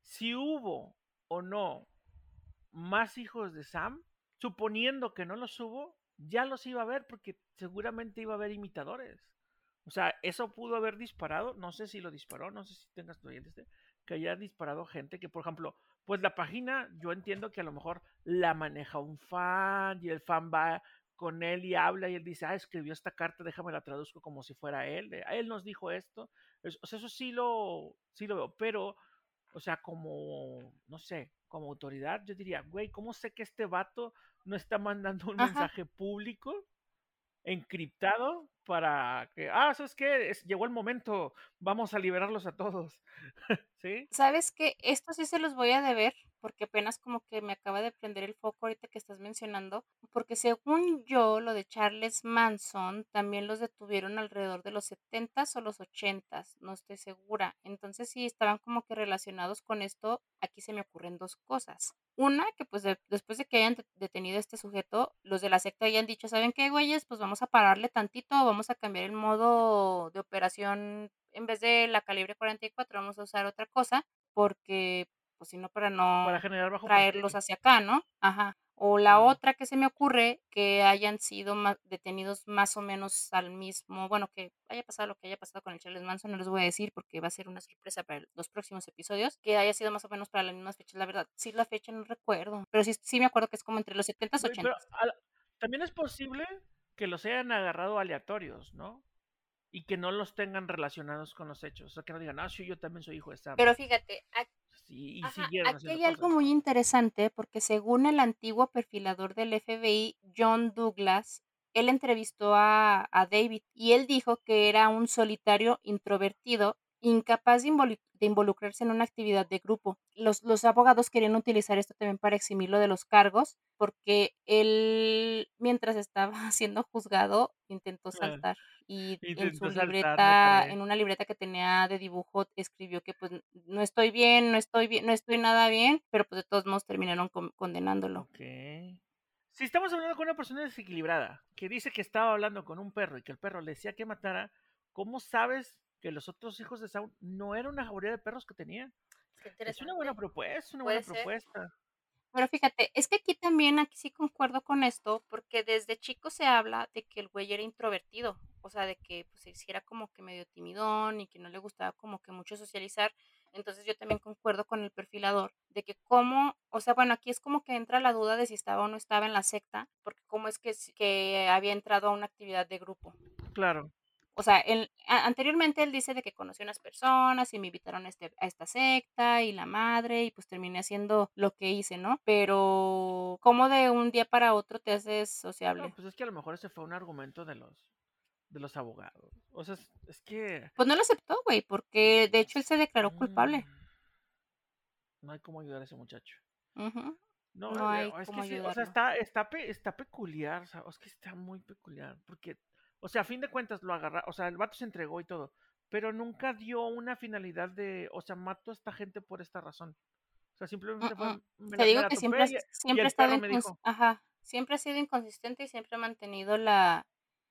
si hubo o no más hijos de Sam, suponiendo que no los hubo, ya los iba a ver porque seguramente iba a haber imitadores. O sea, eso pudo haber disparado, no sé si lo disparó, no sé si tengas tu este, que haya disparado gente que, por ejemplo, pues la página, yo entiendo que a lo mejor la maneja un fan y el fan va con él y habla y él dice, ah, escribió esta carta, déjame la traduzco como si fuera él, a él nos dijo esto. o sea, eso sí lo, sí lo veo, pero, o sea, como, no sé, como autoridad, yo diría, güey, ¿cómo sé que este vato no está mandando un mensaje público encriptado para que, ah, ¿sabes qué? llegó el momento, vamos a liberarlos a todos. ¿Sabes qué? Esto sí se los voy a deber porque apenas como que me acaba de prender el foco ahorita que estás mencionando, porque según yo, lo de Charles Manson también los detuvieron alrededor de los 70s o los 80s, no estoy segura. Entonces, si estaban como que relacionados con esto, aquí se me ocurren dos cosas. Una, que pues después de que hayan detenido a este sujeto, los de la secta hayan dicho, ¿saben qué, güeyes? Pues vamos a pararle tantito, vamos a cambiar el modo de operación en vez de la calibre 44, vamos a usar otra cosa, porque pues sino para no para generar traerlos hacia acá, ¿no? Ajá. O la otra que se me ocurre, que hayan sido detenidos más o menos al mismo, bueno, que haya pasado lo que haya pasado con el Charles Manson, no les voy a decir porque va a ser una sorpresa para los próximos episodios, que haya sido más o menos para las mismas fechas, la verdad, sí la fecha no recuerdo, pero sí, sí me acuerdo que es como entre los 70 y 80. también es posible que los hayan agarrado aleatorios, ¿no? Y que no los tengan relacionados con los hechos. O sea, que no digan, ah, sí, yo también soy hijo de Sam. Pero fíjate, aquí, Sí, y ajá, siguieron aquí haciendo hay algo cosas. muy interesante porque según el antiguo perfilador del FBI, John Douglas, él entrevistó a, a David y él dijo que era un solitario introvertido, incapaz de, involu- de involucrarse en una actividad de grupo. Los, los abogados querían utilizar esto también para eximirlo de los cargos porque él, mientras estaba siendo juzgado, intentó saltar y en su libreta, en una libreta que tenía de dibujo, escribió que pues no estoy bien, no estoy bien, no estoy nada bien, pero pues de todos modos terminaron con- condenándolo. Si estamos hablando con una persona desequilibrada que dice que estaba hablando con un perro y que el perro le decía que matara, ¿cómo sabes que los otros hijos de Saúl no era una jauría de perros que tenía? Es una buena propuesta, es una buena ser. propuesta. Pero fíjate, es que aquí también, aquí sí concuerdo con esto, porque desde chico se habla de que el güey era introvertido, o sea, de que pues se hiciera como que medio timidón y que no le gustaba como que mucho socializar. Entonces yo también concuerdo con el perfilador de que cómo, o sea, bueno, aquí es como que entra la duda de si estaba o no estaba en la secta, porque cómo es que, que había entrado a una actividad de grupo. Claro. O sea, él, a- anteriormente él dice de que conoció unas personas y me invitaron a, este, a esta secta y la madre y pues terminé haciendo lo que hice, ¿no? Pero ¿cómo de un día para otro te haces No, sociable? pues es que a lo mejor ese fue un argumento de los de los abogados. O sea, es, es que Pues no lo aceptó, güey, porque de hecho él se declaró culpable. mm, no hay cómo ayudar a ese muchacho. Ujú. No, No eh, hay es cómo que sí, o sea, está, está, pe- está peculiar, o sea, es que está muy peculiar, porque, o sea, a fin de cuentas lo agarra, o sea, el vato se entregó y todo, pero nunca dio una finalidad de, o sea, mato a esta gente por esta razón. O sea, simplemente fue, Mm-mm. me Te la, me digo que siempre, y, y siempre ha estado dijo, ajá, siempre ha sido inconsistente y siempre ha mantenido la,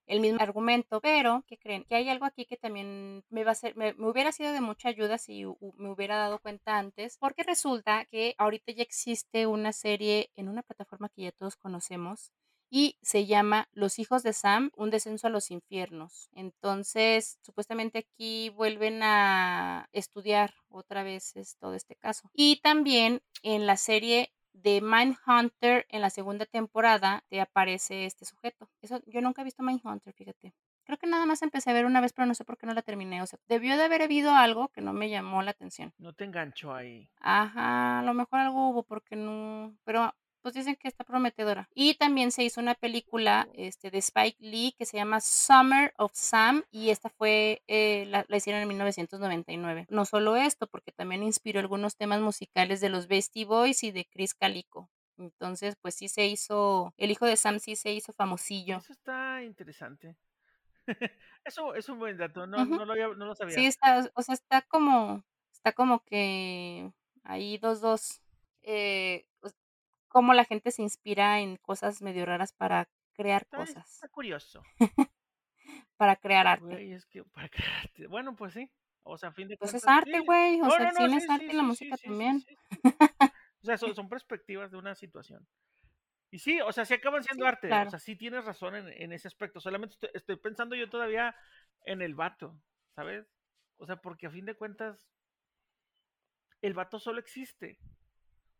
el mismo argumento, pero ¿qué creen? Que hay algo aquí que también me va a ser, me, hubiera sido de mucha ayuda si me hubiera dado cuenta antes, porque resulta que ahorita ya existe una serie en una plataforma que ya todos conocemos y se llama Los hijos de Sam, un descenso a los infiernos. Entonces, supuestamente aquí vuelven a estudiar otra vez todo este caso. Y también en la serie de Mindhunter en la segunda temporada te aparece este sujeto. Eso yo nunca he visto Mindhunter, fíjate. Creo que nada más empecé a ver una vez, pero no sé por qué no la terminé. O sea, debió de haber habido algo que no me llamó la atención. no te enganchó ahí. Ajá, a lo mejor algo hubo porque no, pero pues dicen que está prometedora. Y también se hizo una película este, de Spike Lee que se llama Summer of Sam y esta fue, eh, la, la hicieron en 1999. No solo esto, porque también inspiró algunos temas musicales de los Beastie Boys y de Chris Calico. Entonces, pues sí se hizo, el hijo de Sam sí se hizo famosillo. Eso está interesante. Eso es un buen dato, no, no, lo, había- no lo sabía. Sí, está, o sea, está como, está como que ahí dos, dos, eh, cómo la gente se inspira en cosas medio raras para crear Está, cosas, está curioso. para crear arte. Güey, es que para crearte. Bueno, pues sí. O sea, a fin de Pues es cuentas, arte, sí. güey, o No, sea, no, el no, cine sí, es arte sí, y la música también. O sea, son, son perspectivas de una situación. Y sí, o sea, sí acaban siendo arte. O sea, sí tienes razón en, en ese aspecto. Solamente estoy, estoy pensando yo todavía en el vato, ¿sabes? O sea, porque a fin de cuentas, el vato solo existe.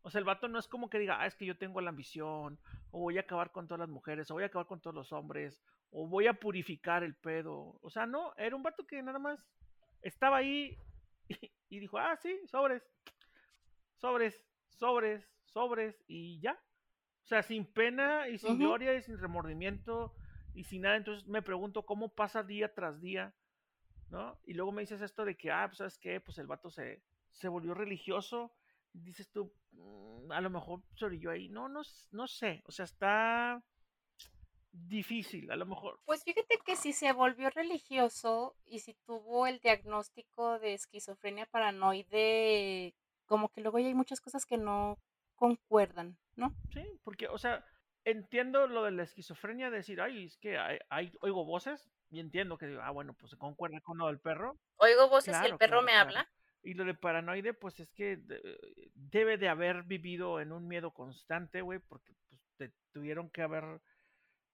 O sea, el vato no es como que diga, ah, es que yo tengo la ambición, o voy a acabar con todas las mujeres, o voy a acabar con todos los hombres, o voy a purificar el pedo. O sea, no, era un vato que nada más estaba ahí y, y dijo, ah, sí, sobres, sobres, sobres, sobres, y ya. O sea, sin pena y sin gloria y sin remordimiento y sin nada. Entonces me pregunto cómo pasa día tras día, ¿no? Y luego me dices esto de que, ah, pues, ¿sabes qué? Pues el vato se, se volvió religioso. Dices tú, "Mm, a lo mejor se orilló ahí. No, no, no sé. O sea, está difícil, a lo mejor. Pues fíjate que si se volvió religioso y si tuvo el diagnóstico de esquizofrenia paranoide, como que luego ya hay muchas cosas que no concuerdan, ¿no? Sí, porque, o sea, entiendo lo de la esquizofrenia, decir, ay, es que hay, hay- oigo voces y entiendo que, ah, bueno, pues se concuerda con lo del perro. Oigo voces y el perro claro, me claro. habla. Y lo de paranoide, pues es que de- debe de haber vivido en un miedo constante, güey, porque pues, te tuvieron que haber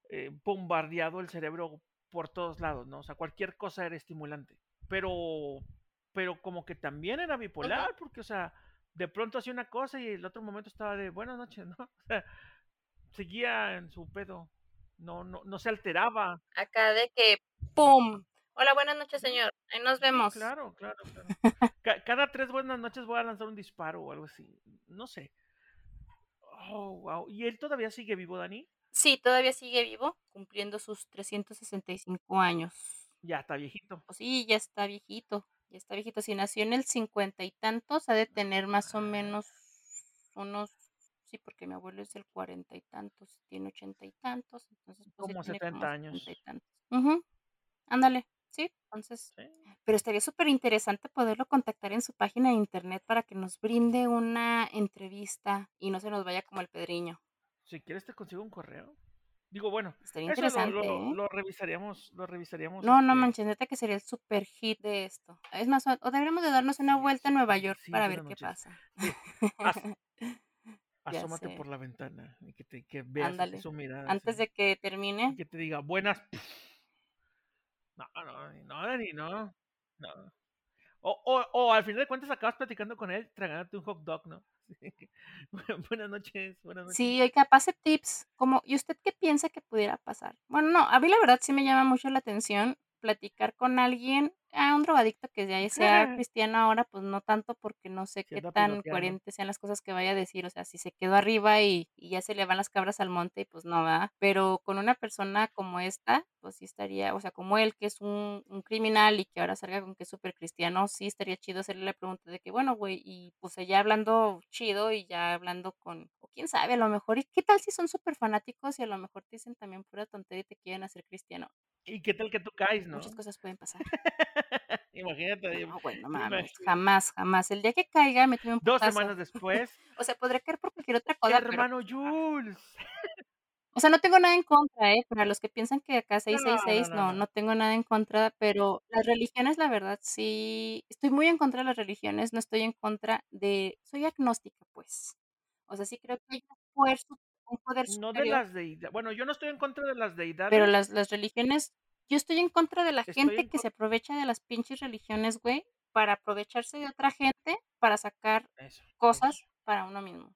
eh, bombardeado el cerebro por todos lados, ¿no? O sea, cualquier cosa era estimulante. Pero, pero como que también era bipolar, porque, o sea, de pronto hacía una cosa y el otro momento estaba de buenas noches, ¿no? O sea, seguía en su pedo. No, no, no se alteraba. Acá de que ¡pum! Hola, buenas noches, señor. Ahí nos vemos. Claro, claro, claro. cada tres buenas noches voy a lanzar un disparo o algo así. No sé. Oh, wow. ¿Y él todavía sigue vivo, Dani? Sí, todavía sigue vivo, cumpliendo sus 365 años. Ya está viejito. Pues sí, ya está viejito. Ya está viejito. Si nació en el cincuenta y tantos, ha de tener más o menos unos sí, porque mi abuelo es del cuarenta y tantos, tiene ochenta y tantos, entonces pues, como setenta años. Y tantos. Ándale, sí, entonces. Pero estaría súper interesante poderlo contactar en su página de internet para que nos brinde una entrevista y no se nos vaya como el Pedriño. Si quieres te consigo un correo. Digo, bueno, estaría interesante. ¿eh? Lo, revisaríamos, lo revisaríamos. No, no este manches, neta que sería el super hit de esto. Es más, o deberíamos de darnos una vuelta a Nueva York para ver qué pasa. Asómate por la ventana y que, te, que veas su mirada. Antes de que termine. Y que te diga, buenas. No, no, no, Dani, no. no. O, o, o, al final de cuentas acabas platicando con él tragándote un hot dog, ¿no? buenas noches, buenas noches. Sí, capaz de tips. Como, ¿Y usted qué piensa que pudiera pasar? Bueno, no, a mí la verdad sí me llama mucho la atención platicar con alguien a un drogadicto que ya sea cristiano ahora, pues no tanto porque no sé qué tan coherentes sean las cosas que vaya a decir, o sea, si se quedó arriba y, ya se le van las cabras al monte, pues no va, pero con una persona como esta, pues sí estaría, o sea, como él que es un, criminal y que ahora salga con que es súper cristiano, sí estaría chido hacerle la pregunta de que, bueno, güey, y pues ya hablando chido y ya hablando con, quién sabe, a lo mejor, ¿y qué tal si son súper fanáticos y a lo mejor te dicen también pura tontería y te quieren hacer cristiano? ¿Y qué tal que tú caes, no? Muchas cosas pueden pasar. Imagínate. No, bueno, mames, jamás, jamás. El día que caiga me tuve un Dos semanas después. o sea, podría caer por cualquier otra cosa. Hermano Jules. O sea, no tengo nada en contra, ¿eh? Para los que piensan que acá 666, no, no, no, no, tengo nada en contra, pero las religiones, la verdad, sí, estoy muy en contra de las religiones, no estoy en contra de, soy agnóstica, pues. O sea, sí creo que hay un esfuerzo un poder No de las deidades. Bueno, yo no estoy en contra de las deidades. Pero las, las religiones, yo estoy en contra de la gente que se aprovecha de las pinches religiones, güey, para aprovecharse de otra gente para sacar cosas para uno mismo.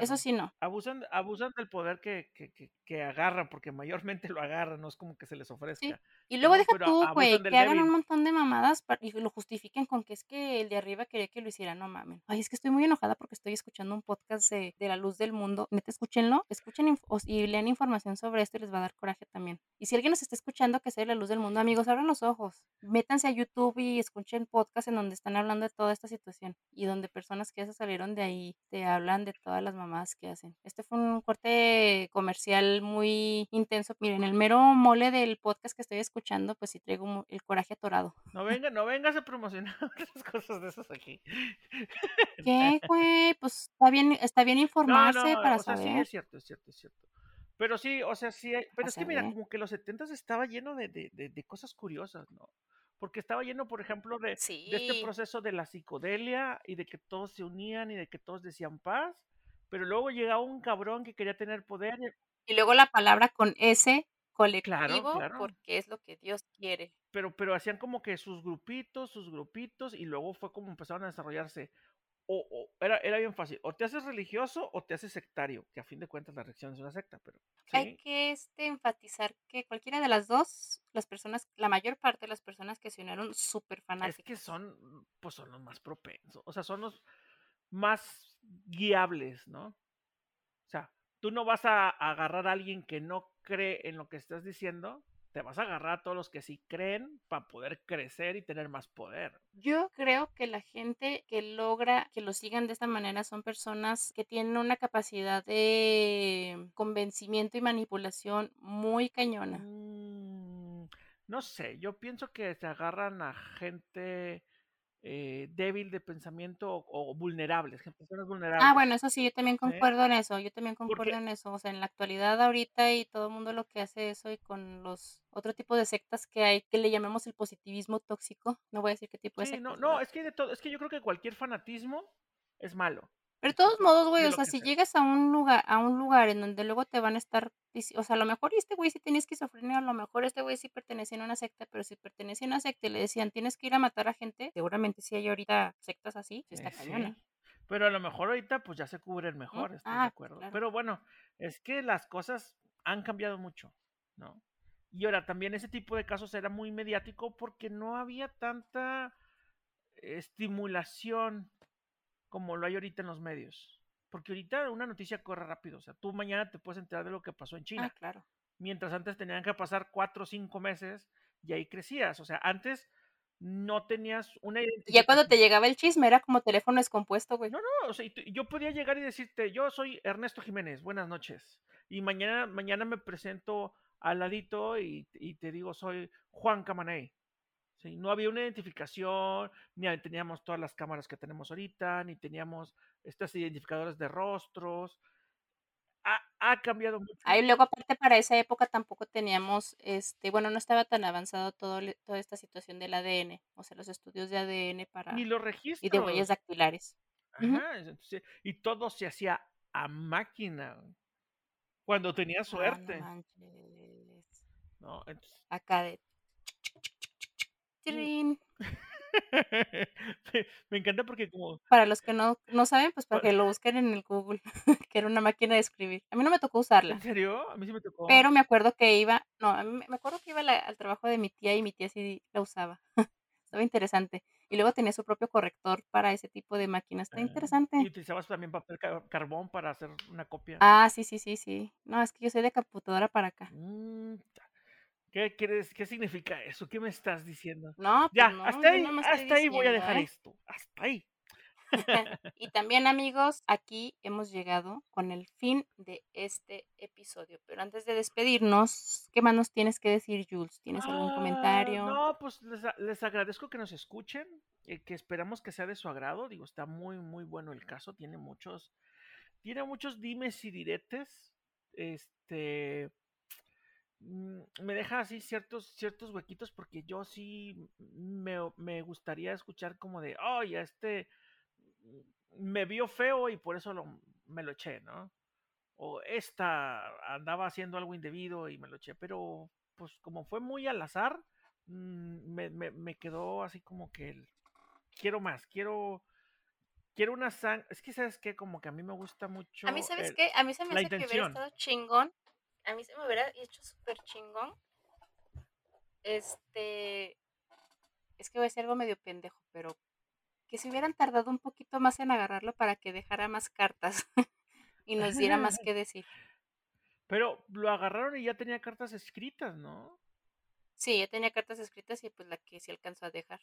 Eso sí no. Abusan, abusan del poder que, que, que, que, agarran, porque mayormente lo agarran, no es como que se les ofrezca. Y luego deja tú, güey, que hagan un montón de mamadas y lo justifiquen con que es que el de arriba quería que lo hiciera, no mamen. Ay, es que estoy muy enojada porque estoy escuchando un podcast de, de La Luz del Mundo. Neta, escúchenlo, escuchen y lean información sobre esto y les va a dar coraje también. Y si alguien nos está escuchando que sea La Luz del Mundo, amigos, abran los ojos. Métanse a YouTube y escuchen podcast en donde están hablando de toda esta situación y donde personas que ya se salieron de ahí te hablan de todas las mamadas que hacen. Este fue un corte comercial muy intenso. Miren, el mero mole del podcast que estoy escuchando, pues sí traigo el coraje atorado. No venga, no vengas a promocionar otras cosas de esas aquí. ¿Qué, güey? Pues está bien, está bien informarse para saber. Sí, es cierto, es cierto, es cierto. Pero sí, o sea, sí, pero es que mira, como que los 70 estaba lleno de, de, de, cosas curiosas, ¿no? Porque estaba lleno, por ejemplo, de, de, este proceso de la psicodelia y de que todos se unían y de que todos decían paz pero luego llegaba un cabrón que quería tener poder. Y luego la palabra con S, colectivo, porque es lo que Dios quiere. Pero, pero hacían como que sus grupitos, sus grupitos, y luego fue como empezaron a desarrollarse. O, era, era bien fácil, o te haces religioso o te haces sectario, que a fin de cuentas la religión es una secta, pero... Hay que este, enfatizar que cualquiera de las dos, las personas, la mayor parte de las personas que se unieron súper fanáticas. Es que son, pues son los más propensos, o sea, son los más guiables, ¿no? O sea, tú no vas a agarrar a alguien que no cree en lo que estás diciendo, te vas a agarrar a todos los que sí creen para poder crecer y tener más poder. Yo creo que la gente que logra que lo sigan de esta manera son personas que tienen una capacidad de convencimiento y manipulación muy cañona. Mm, no sé, yo pienso que se agarran a gente eh, débil de pensamiento o, vulnerables, personas vulnerables. Ah, bueno, eso sí, yo también concuerdo en eso, yo también concuerdo en eso, o sea, en la actualidad ahorita y todo el mundo lo que hace eso y con los otro tipo de sectas que hay, que le llamemos el positivismo tóxico, no voy a decir qué tipo de sectas. No, no, es que de todo, es que yo creo que cualquier fanatismo es malo. Pero de todos modos, güey, o sea, si llegas a un lugar, a un lugar en donde luego te van a estar, o sea, a lo mejor este güey sí tenía esquizofrenia, a lo mejor este güey sí pertenecía a una secta, pero si pertenecía a una secta y le decían tienes que ir a matar a gente, seguramente sí hay ahorita sectas así, está eh, Pero a lo mejor ahorita pues ya se cubren mejor, estoy de ah, acuerdo. Pero bueno, es que las cosas han cambiado mucho, ¿no? Y ahora también ese tipo de casos era muy mediático porque no había tanta estimulación como lo hay ahorita en los medios. Porque ahorita una noticia corre rápido. O sea, tú mañana te puedes enterar de lo que pasó en China. Ah, claro. Mientras antes tenían que pasar cuatro o cinco meses y ahí crecías. O sea, antes no tenías una identidad. Ya cuando te llegaba el chisme era como teléfono descompuesto, güey. No, no, o sea, yo podía llegar y decirte, yo soy Ernesto Jiménez, buenas noches. Y mañana, mañana me presento al ladito y, te digo, soy Juan Camaney. ¿Sí? No había una identificación, ni teníamos todas las cámaras que tenemos ahorita, ni teníamos estas identificadores de rostros ha, cambiado mucho. Ahí luego aparte para esa época tampoco teníamos, este, bueno, no estaba tan avanzado todo, toda esta situación del ADN, o sea, los estudios de ADN para... Ni los registros. Y de huellas dactilares. Ajá, y todo se hacía a máquina. Cuando tenía ah, suerte. no, Acá de... me encanta porque como... Para los que no, no saben, pues para que lo busquen en el Google, que era una máquina de escribir. A mí no me tocó usarla. ¿En serio? A mí sí me tocó. Pero me acuerdo que iba, no, a mí me acuerdo que iba al trabajo de mi tía y mi tía sí la usaba. Estaba interesante. Y luego tenía su propio corrector para ese tipo de máquinas. Está ah, interesante. ¿Y utilizabas también papel carbón para hacer una copia? Ah, sí, sí, sí, sí. No, es que yo soy de computadora para acá. Mm, ¿Qué quieres? ¿Qué significa eso? ¿Qué me estás diciendo? No, pues ya, hasta ahí, hasta ahí voy a dejar ¿eh? esto. Hasta ahí. y también amigos, aquí hemos llegado con el fin de este episodio. Pero antes de despedirnos, ¿qué más nos tienes que decir, Jules? ¿Tienes algún ah, comentario? No, pues les, agradezco que nos escuchen, eh, que esperamos que sea de su agrado. Digo, está muy, muy bueno el caso. Tiene muchos, tiene muchos dimes y diretes. Este, me deja así ciertos, ciertos huequitos porque yo sí me, me gustaría escuchar como de, oye, este me vio feo y por eso lo, me lo eché, ¿no? O esta andaba haciendo algo indebido y me lo eché, pero pues como fue muy al azar, mm, me, me, me quedó así como que el, quiero más, quiero quiero una sangre. Es que sabes que como que a mí me gusta mucho. A mí, ¿sabes qué? A mí se me hace que hubiera estado chingón a mí se me hubiera hecho súper chingón. Este, es que voy a decir algo medio pendejo, pero que si hubieran tardado un poquito más en agarrarlo para que dejara más cartas y nos diera más que decir. Pero lo agarraron y ya tenía cartas escritas, ¿no? Sí, ya tenía cartas escritas y pues la que sí alcanzó a dejar.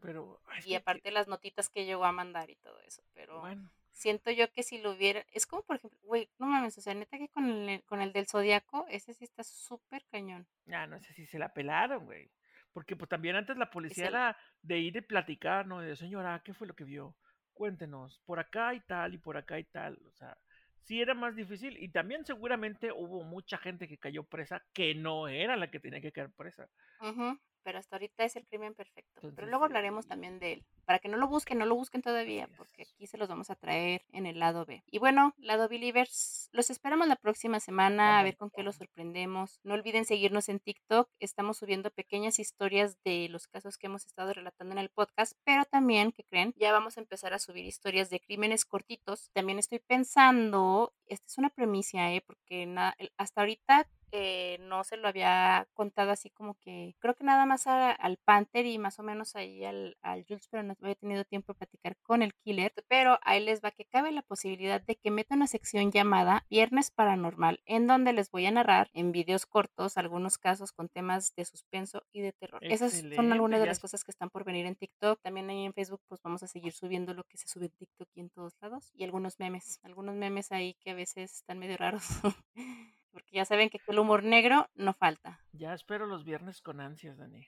Pero. y aparte las notitas que llegó a mandar y todo eso, pero. Bueno siento yo que si lo hubiera, es como por ejemplo, güey, no mames, o sea, neta que con el, con el del zodiaco, ese sí está súper cañón. Ah, no sé si se la pelaron, güey. Porque pues también antes la policía era de ir y platicar, ¿no? De señora, ¿qué fue lo que vio? Cuéntenos, por acá y tal, y por acá y tal. O sea, sí era más difícil. Y también seguramente hubo mucha gente que cayó presa que no era la que tenía que caer presa. Ajá pero hasta ahorita es el crimen perfecto. pero luego hablaremos también de él. Para que no lo busquen, no lo busquen todavía, porque aquí se los vamos a traer en el lado B. Y bueno, lado Believers, los esperamos la próxima semana a ver con qué los sorprendemos. No olviden seguirnos en TikTok. Estamos subiendo pequeñas historias de los casos que hemos estado relatando en el podcast, pero también, ¿qué creen? Ya vamos a empezar a subir historias de crímenes cortitos. También estoy pensando, esta es una premisa, ¿eh? porque hasta ahorita eh, no se lo había contado así como que, creo que nada más al Panther y más o menos ahí al, al, Jules, pero no había tenido tiempo de platicar con el Killer, pero ahí les va que cabe la posibilidad de que meta una sección llamada Viernes Paranormal, en donde les voy a narrar en videos cortos algunos casos con temas de suspenso y de terror. Esas son algunas de las cosas que están por venir en TikTok, también ahí en Facebook pues vamos a seguir subiendo lo que se sube en TikTok y en todos lados, y algunos memes, algunos memes ahí que a veces están medio raros. Porque ya saben que el humor negro no falta. Ya espero los viernes con ansias, Dani.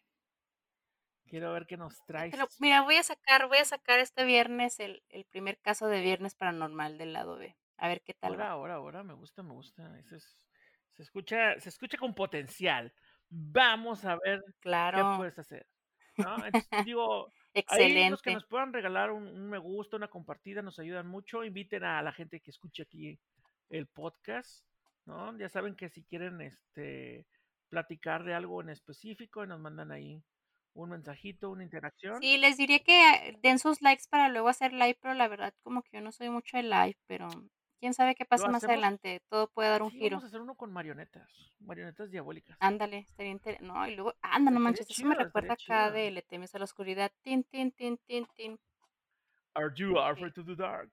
Quiero ver qué nos traes. Pero mira, voy a sacar, voy a sacar este viernes el, primer caso de viernes paranormal del lado B. A ver qué tal. Ahora, ahora, ahora, me gusta, me gusta. Eso se escucha, se escucha con potencial. Vamos a ver claro. qué puedes hacer. ¿no? digo, Excelente. los que nos puedan regalar un, un, me gusta, una compartida, nos ayudan mucho. Inviten a la gente que escuche aquí el podcast. ¿No? Ya saben que si quieren este platicar de algo en específico, nos mandan ahí un mensajito, una interacción. Sí, les diría que den sus likes para luego hacer live, pero la verdad como que yo no soy mucho de live, pero quién sabe qué pasa más adelante. Todo puede dar un giro. Vamos a hacer uno con marionetas, marionetas diabólicas. Ándale, estaría interesante. No, y luego, anda, no manches, eso me recuerda acá de Le temes a la oscuridad. Tin, tin, tin, tin, tin. Are you afraid to the dark?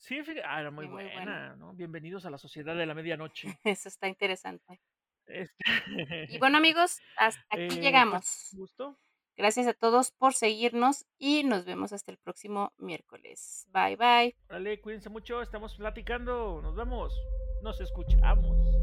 Sí, fíjate, ah, era muy, buena, ¿no? Bienvenidos a la sociedad de la medianoche. Eso está interesante. Este y bueno, amigos, hasta aquí eh, llegamos. ¿Gusto? Gracias a todos por seguirnos y nos vemos hasta el próximo miércoles. Bye bye. Vale, cuídense mucho, estamos platicando. Nos vemos. Nos escuchamos.